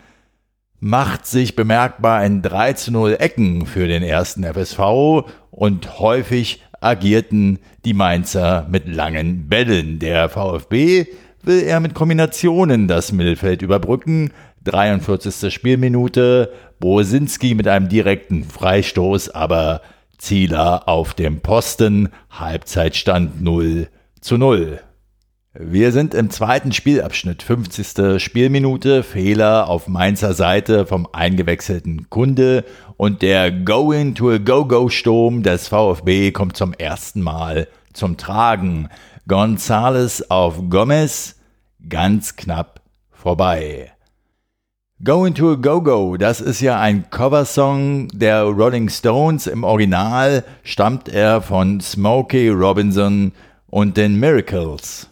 macht sich bemerkbar in 3 zu 0 Ecken für den ersten FSV und häufig agierten die Mainzer mit langen Bällen. Der VfB will er mit Kombinationen das Mittelfeld überbrücken. 43. Spielminute, Bosinski mit einem direkten Freistoß, aber Zieler auf dem Posten, Halbzeitstand 0 zu 0. Wir sind im zweiten Spielabschnitt, 50. Spielminute, Fehler auf Mainzer Seite vom eingewechselten Kunde und der Going to a Go-Go-Sturm des VfB kommt zum ersten Mal zum Tragen. Gonzales auf Gomez, ganz knapp vorbei. Going to a Go-Go, das ist ja ein Coversong der Rolling Stones. Im Original stammt er von Smokey Robinson und den Miracles.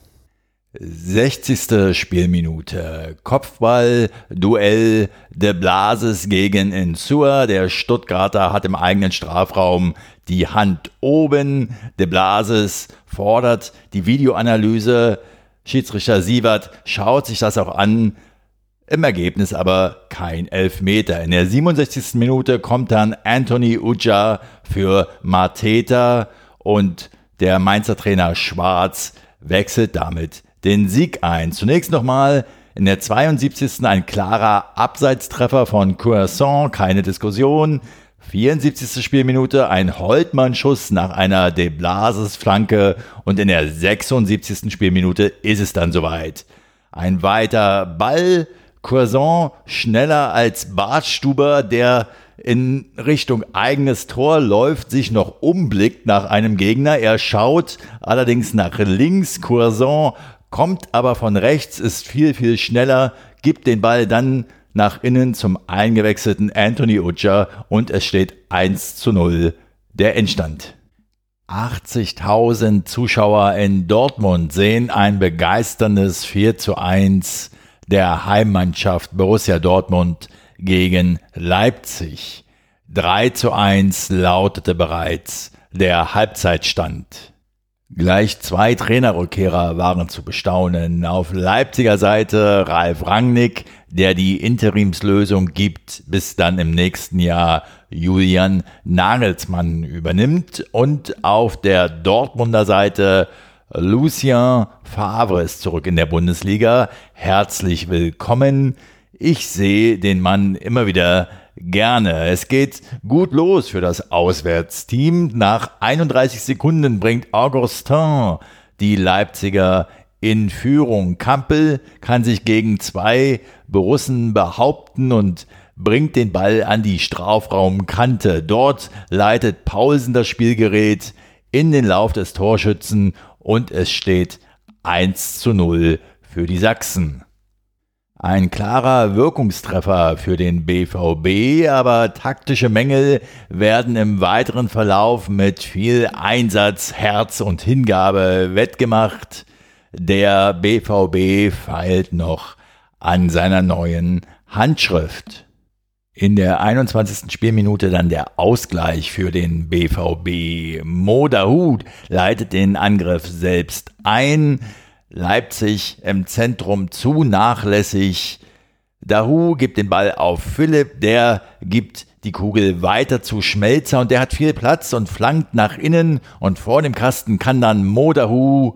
60. Spielminute. Kopfball, Duell de Blases gegen Insua. Der Stuttgarter hat im eigenen Strafraum die Hand oben. De Blases fordert die Videoanalyse. Schiedsrichter Sievert schaut sich das auch an. Im Ergebnis aber kein Elfmeter. In der 67. Minute kommt dann Anthony Uja für Mateta und der Mainzer Trainer Schwarz wechselt damit den Sieg ein. Zunächst nochmal in der 72. ein klarer Abseitstreffer von Croissant, keine Diskussion. 74. Spielminute ein Holtmann-Schuss nach einer De Blases-Flanke und in der 76. Spielminute ist es dann soweit. Ein weiter Ball, Croissant schneller als Bartstuber, der in Richtung eigenes Tor läuft, sich noch umblickt nach einem Gegner. Er schaut allerdings nach links. Croissant kommt aber von rechts, ist viel, viel schneller, gibt den Ball dann nach innen zum eingewechselten Anthony Uja und es steht 1 zu 0 der Endstand. 80.000 Zuschauer in Dortmund sehen ein begeisterndes 4 zu 1 der Heimmannschaft Borussia Dortmund gegen Leipzig. 3 zu 1 lautete bereits der Halbzeitstand. Gleich zwei Trainerrückkehrer waren zu bestaunen. Auf Leipziger Seite Ralf Rangnick, der die Interimslösung gibt, bis dann im nächsten Jahr Julian Nagelsmann übernimmt. Und auf der Dortmunder Seite Lucien Favre ist zurück in der Bundesliga. Herzlich willkommen. Ich sehe den Mann immer wieder Gerne. Es geht gut los für das Auswärtsteam. Nach 31 Sekunden bringt Augustin die Leipziger in Führung. Kampel kann sich gegen zwei Borussen behaupten und bringt den Ball an die Strafraumkante. Dort leitet Paulsen das Spielgerät in den Lauf des Torschützen und es steht 1 zu 0 für die Sachsen. Ein klarer Wirkungstreffer für den BVB, aber taktische Mängel werden im weiteren Verlauf mit viel Einsatz, Herz und Hingabe wettgemacht. Der BVB feilt noch an seiner neuen Handschrift. In der 21. Spielminute dann der Ausgleich für den BVB. Modahut leitet den Angriff selbst ein. Leipzig im Zentrum zu nachlässig. Dahu gibt den Ball auf Philipp, der gibt die Kugel weiter zu Schmelzer und der hat viel Platz und flankt nach innen und vor dem Kasten kann dann Modahu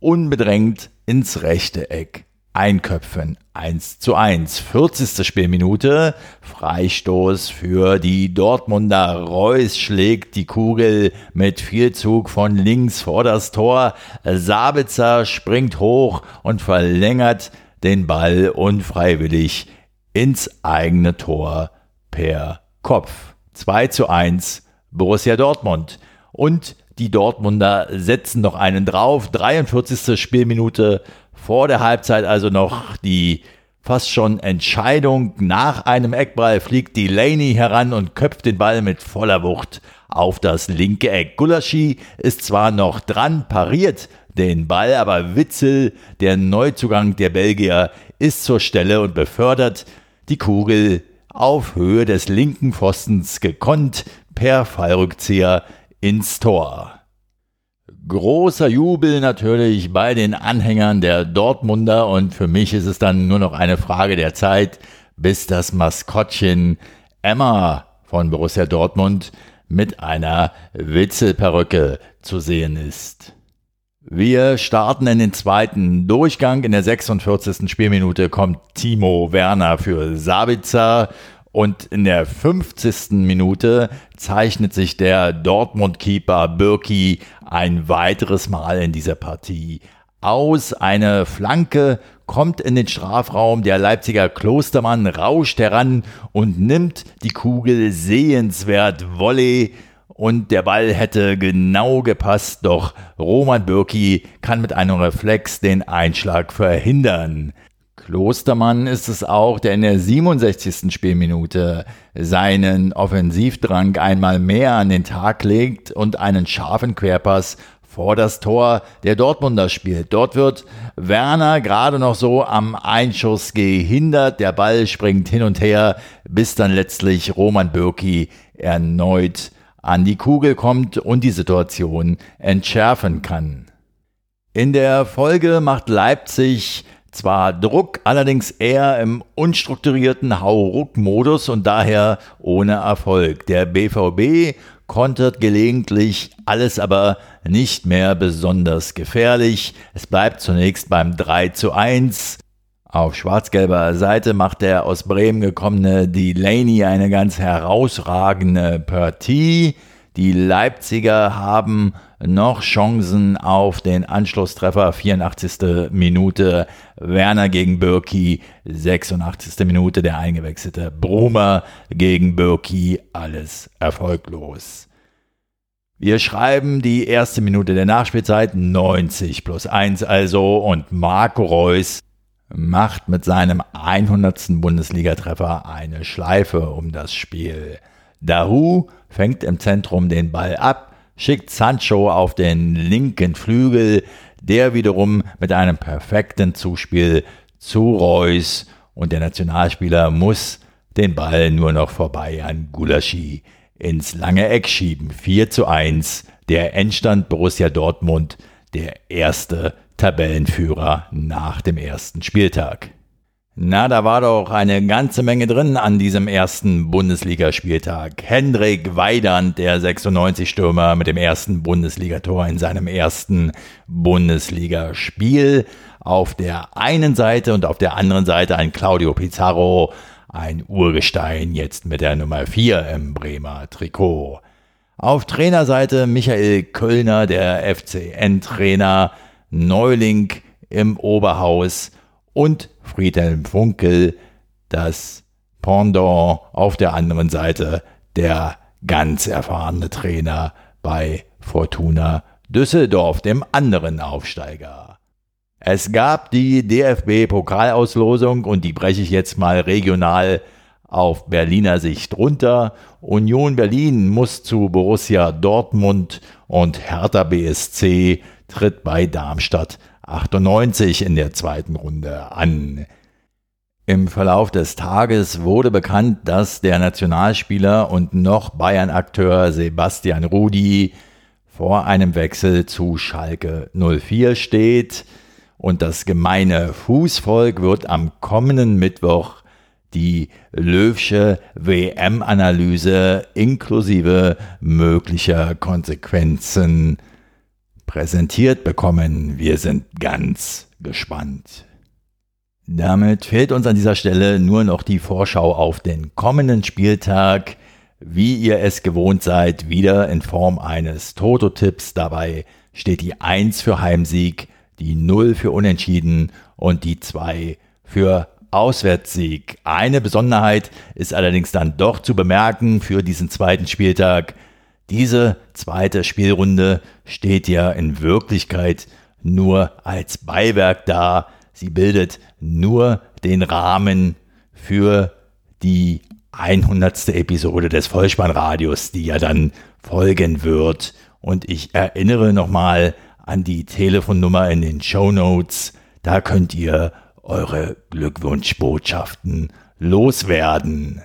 unbedrängt ins rechte Eck einköpfen. 1 zu 1. 40. Spielminute. Freistoß für die Dortmunder. Reus schlägt die Kugel mit viel Zug von links vor das Tor. Sabitzer springt hoch und verlängert den Ball unfreiwillig ins eigene Tor per Kopf. 2 zu 1 Borussia Dortmund. Und die Dortmunder setzen noch einen drauf. 43. Spielminute vor der Halbzeit also noch die Fast schon Entscheidung. Nach einem Eckball fliegt Delaney heran und köpft den Ball mit voller Wucht auf das linke Eck. Gulaschi ist zwar noch dran, pariert den Ball, aber Witzel, der Neuzugang der Belgier, ist zur Stelle und befördert die Kugel auf Höhe des linken Pfostens gekonnt per Fallrückzieher ins Tor. Großer Jubel natürlich bei den Anhängern der Dortmunder und für mich ist es dann nur noch eine Frage der Zeit, bis das Maskottchen Emma von Borussia Dortmund mit einer Witzelperücke zu sehen ist. Wir starten in den zweiten Durchgang. In der 46. Spielminute kommt Timo Werner für Sabitzer und in der 50. Minute zeichnet sich der Dortmund-Keeper Birki ein weiteres Mal in dieser Partie aus. Eine Flanke kommt in den Strafraum. Der Leipziger Klostermann rauscht heran und nimmt die Kugel sehenswert Volley. Und der Ball hätte genau gepasst, doch Roman Birki kann mit einem Reflex den Einschlag verhindern. Klostermann ist es auch, der in der 67. Spielminute seinen Offensivdrang einmal mehr an den Tag legt und einen scharfen Querpass vor das Tor der Dortmunder spielt. Dort wird Werner gerade noch so am Einschuss gehindert. Der Ball springt hin und her, bis dann letztlich Roman Bürki erneut an die Kugel kommt und die Situation entschärfen kann. In der Folge macht Leipzig zwar Druck, allerdings eher im unstrukturierten Hauruck-Modus und daher ohne Erfolg. Der BVB kontert gelegentlich, alles aber nicht mehr besonders gefährlich. Es bleibt zunächst beim 3 zu 1. Auf schwarz-gelber Seite macht der aus Bremen gekommene Delaney eine ganz herausragende Partie. Die Leipziger haben noch Chancen auf den Anschlusstreffer. 84. Minute Werner gegen Birki, 86. Minute der eingewechselte Brumer gegen Birki, alles erfolglos. Wir schreiben die erste Minute der Nachspielzeit 90 plus 1 also und Marco Reus macht mit seinem 100. Bundesligatreffer eine Schleife um das Spiel. Dahu fängt im Zentrum den Ball ab, schickt Sancho auf den linken Flügel, der wiederum mit einem perfekten Zuspiel zu Reus und der Nationalspieler muss den Ball nur noch vorbei an Gulaschi ins lange Eck schieben. 4 zu 1, der Endstand Borussia Dortmund, der erste Tabellenführer nach dem ersten Spieltag. Na, da war doch eine ganze Menge drin an diesem ersten Bundesligaspieltag. Hendrik Weidand, der 96-Stürmer mit dem ersten Bundesligator in seinem ersten Bundesligaspiel. Auf der einen Seite und auf der anderen Seite ein Claudio Pizarro, ein Urgestein, jetzt mit der Nummer 4 im Bremer Trikot. Auf Trainerseite Michael Kölner, der FCN-Trainer, Neuling im Oberhaus und Friedhelm Funkel, das Pendant auf der anderen Seite, der ganz erfahrene Trainer bei Fortuna Düsseldorf, dem anderen Aufsteiger. Es gab die DFB-Pokalauslosung und die breche ich jetzt mal regional auf Berliner Sicht runter. Union Berlin muss zu Borussia Dortmund und Hertha BSC tritt bei Darmstadt 98 in der zweiten Runde an. Im Verlauf des Tages wurde bekannt, dass der Nationalspieler und noch Bayern-Akteur Sebastian Rudi vor einem Wechsel zu Schalke 04 steht und das gemeine Fußvolk wird am kommenden Mittwoch die Löwsche WM-Analyse inklusive möglicher Konsequenzen präsentiert bekommen. Wir sind ganz gespannt. Damit fehlt uns an dieser Stelle nur noch die Vorschau auf den kommenden Spieltag, wie ihr es gewohnt seid, wieder in Form eines Toto-Tipps. Dabei steht die 1 für Heimsieg, die 0 für Unentschieden und die 2 für Auswärtssieg. Eine Besonderheit ist allerdings dann doch zu bemerken für diesen zweiten Spieltag. Diese zweite Spielrunde steht ja in Wirklichkeit nur als Beiwerk da. sie bildet nur den Rahmen für die 100. Episode des Vollspannradios, die ja dann folgen wird. Und ich erinnere nochmal an die Telefonnummer in den Show Notes. Da könnt ihr eure Glückwunschbotschaften loswerden.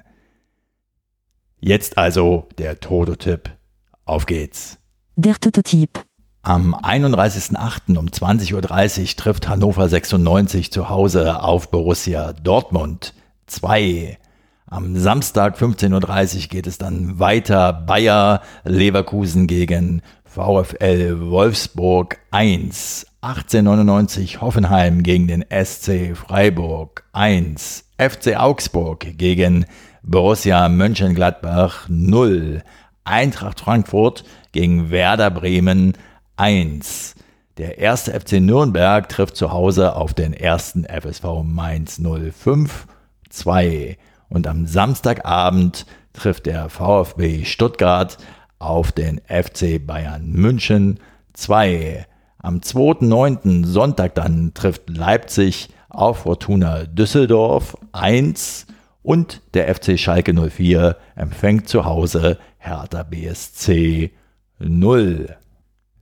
Jetzt also der Tototyp. Auf geht's. Der Tototyp. Am 31.08. um 20.30 Uhr trifft Hannover 96 zu Hause auf Borussia Dortmund 2. Am Samstag 15.30 Uhr geht es dann weiter. Bayer Leverkusen gegen VfL Wolfsburg 1. 1899 Hoffenheim gegen den SC Freiburg 1. FC Augsburg gegen Borussia Mönchengladbach 0. Eintracht Frankfurt gegen Werder Bremen 1. Der erste FC Nürnberg trifft zu Hause auf den ersten FSV Mainz 05 2. Und am Samstagabend trifft der VfB Stuttgart auf den FC Bayern München 2. Am 2.9. Sonntag dann trifft Leipzig auf Fortuna Düsseldorf 1 und der FC Schalke 04 empfängt zu Hause Hertha BSC 0.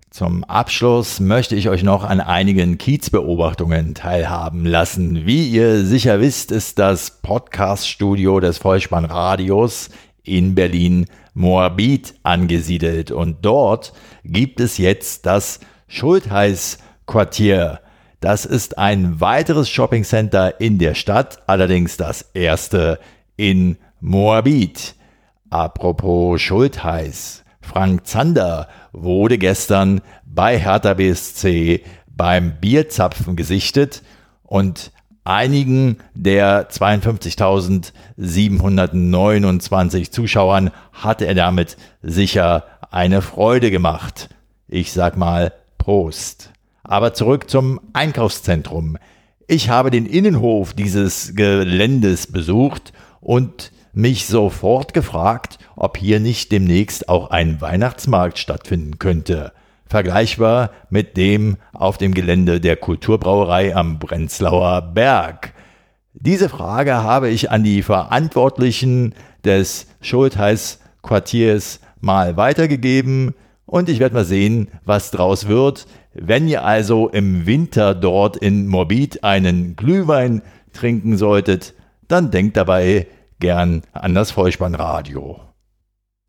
Zum Abschluss möchte ich euch noch an einigen Kiezbeobachtungen teilhaben lassen. Wie ihr sicher wisst, ist das Podcaststudio des Vollspannradios in Berlin Moabit angesiedelt und dort gibt es jetzt das Schultheiß-Quartier. Das ist ein weiteres Shoppingcenter in der Stadt, allerdings das erste in Moabit. Apropos Schultheiß. Frank Zander wurde gestern bei Hertha BSC beim Bierzapfen gesichtet und einigen der 52.729 Zuschauern hatte er damit sicher eine Freude gemacht. Ich sag mal Prost. Aber zurück zum Einkaufszentrum. Ich habe den Innenhof dieses Geländes besucht und mich sofort gefragt, ob hier nicht demnächst auch ein Weihnachtsmarkt stattfinden könnte, vergleichbar mit dem auf dem Gelände der Kulturbrauerei am Brenzlauer Berg. Diese Frage habe ich an die Verantwortlichen des Schultheiß Quartiers mal weitergegeben und ich werde mal sehen, was draus wird. Wenn ihr also im Winter dort in Morbid einen Glühwein trinken solltet, dann denkt dabei gern an das Vollspannradio.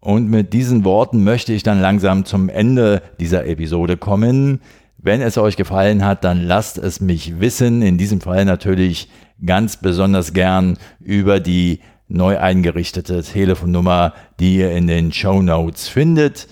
Und mit diesen Worten möchte ich dann langsam zum Ende dieser Episode kommen. Wenn es euch gefallen hat, dann lasst es mich wissen. In diesem Fall natürlich ganz besonders gern über die neu eingerichtete Telefonnummer, die ihr in den Show Notes findet.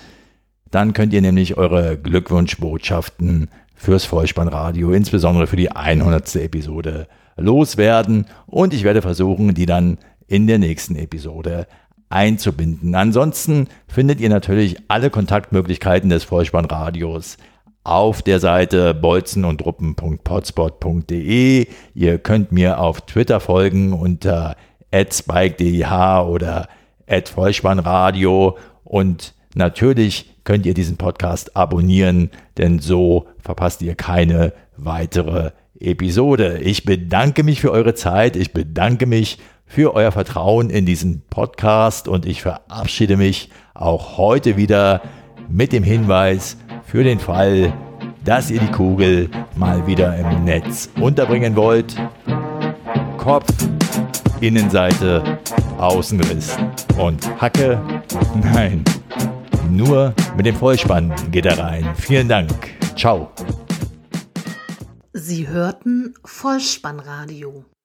Dann könnt ihr nämlich eure Glückwunschbotschaften fürs Vollspannradio, insbesondere für die 100. Episode, loswerden. Und ich werde versuchen, die dann in der nächsten Episode einzubinden. Ansonsten findet ihr natürlich alle Kontaktmöglichkeiten des Vollspannradios auf der Seite bolzenundruppen.potspot.de. Ihr könnt mir auf Twitter folgen unter @spike_deh oder @vollspannradio und natürlich könnt ihr diesen Podcast abonnieren, denn so verpasst ihr keine weitere Episode. Ich bedanke mich für eure Zeit. Ich bedanke mich für euer Vertrauen in diesen Podcast und ich verabschiede mich auch heute wieder mit dem Hinweis für den Fall, dass ihr die Kugel mal wieder im Netz unterbringen wollt. Kopf, Innenseite, Außenriss und Hacke. <laughs> Nein, nur mit dem Vollspann geht er rein. Vielen Dank. Ciao. Sie hörten Vollspannradio.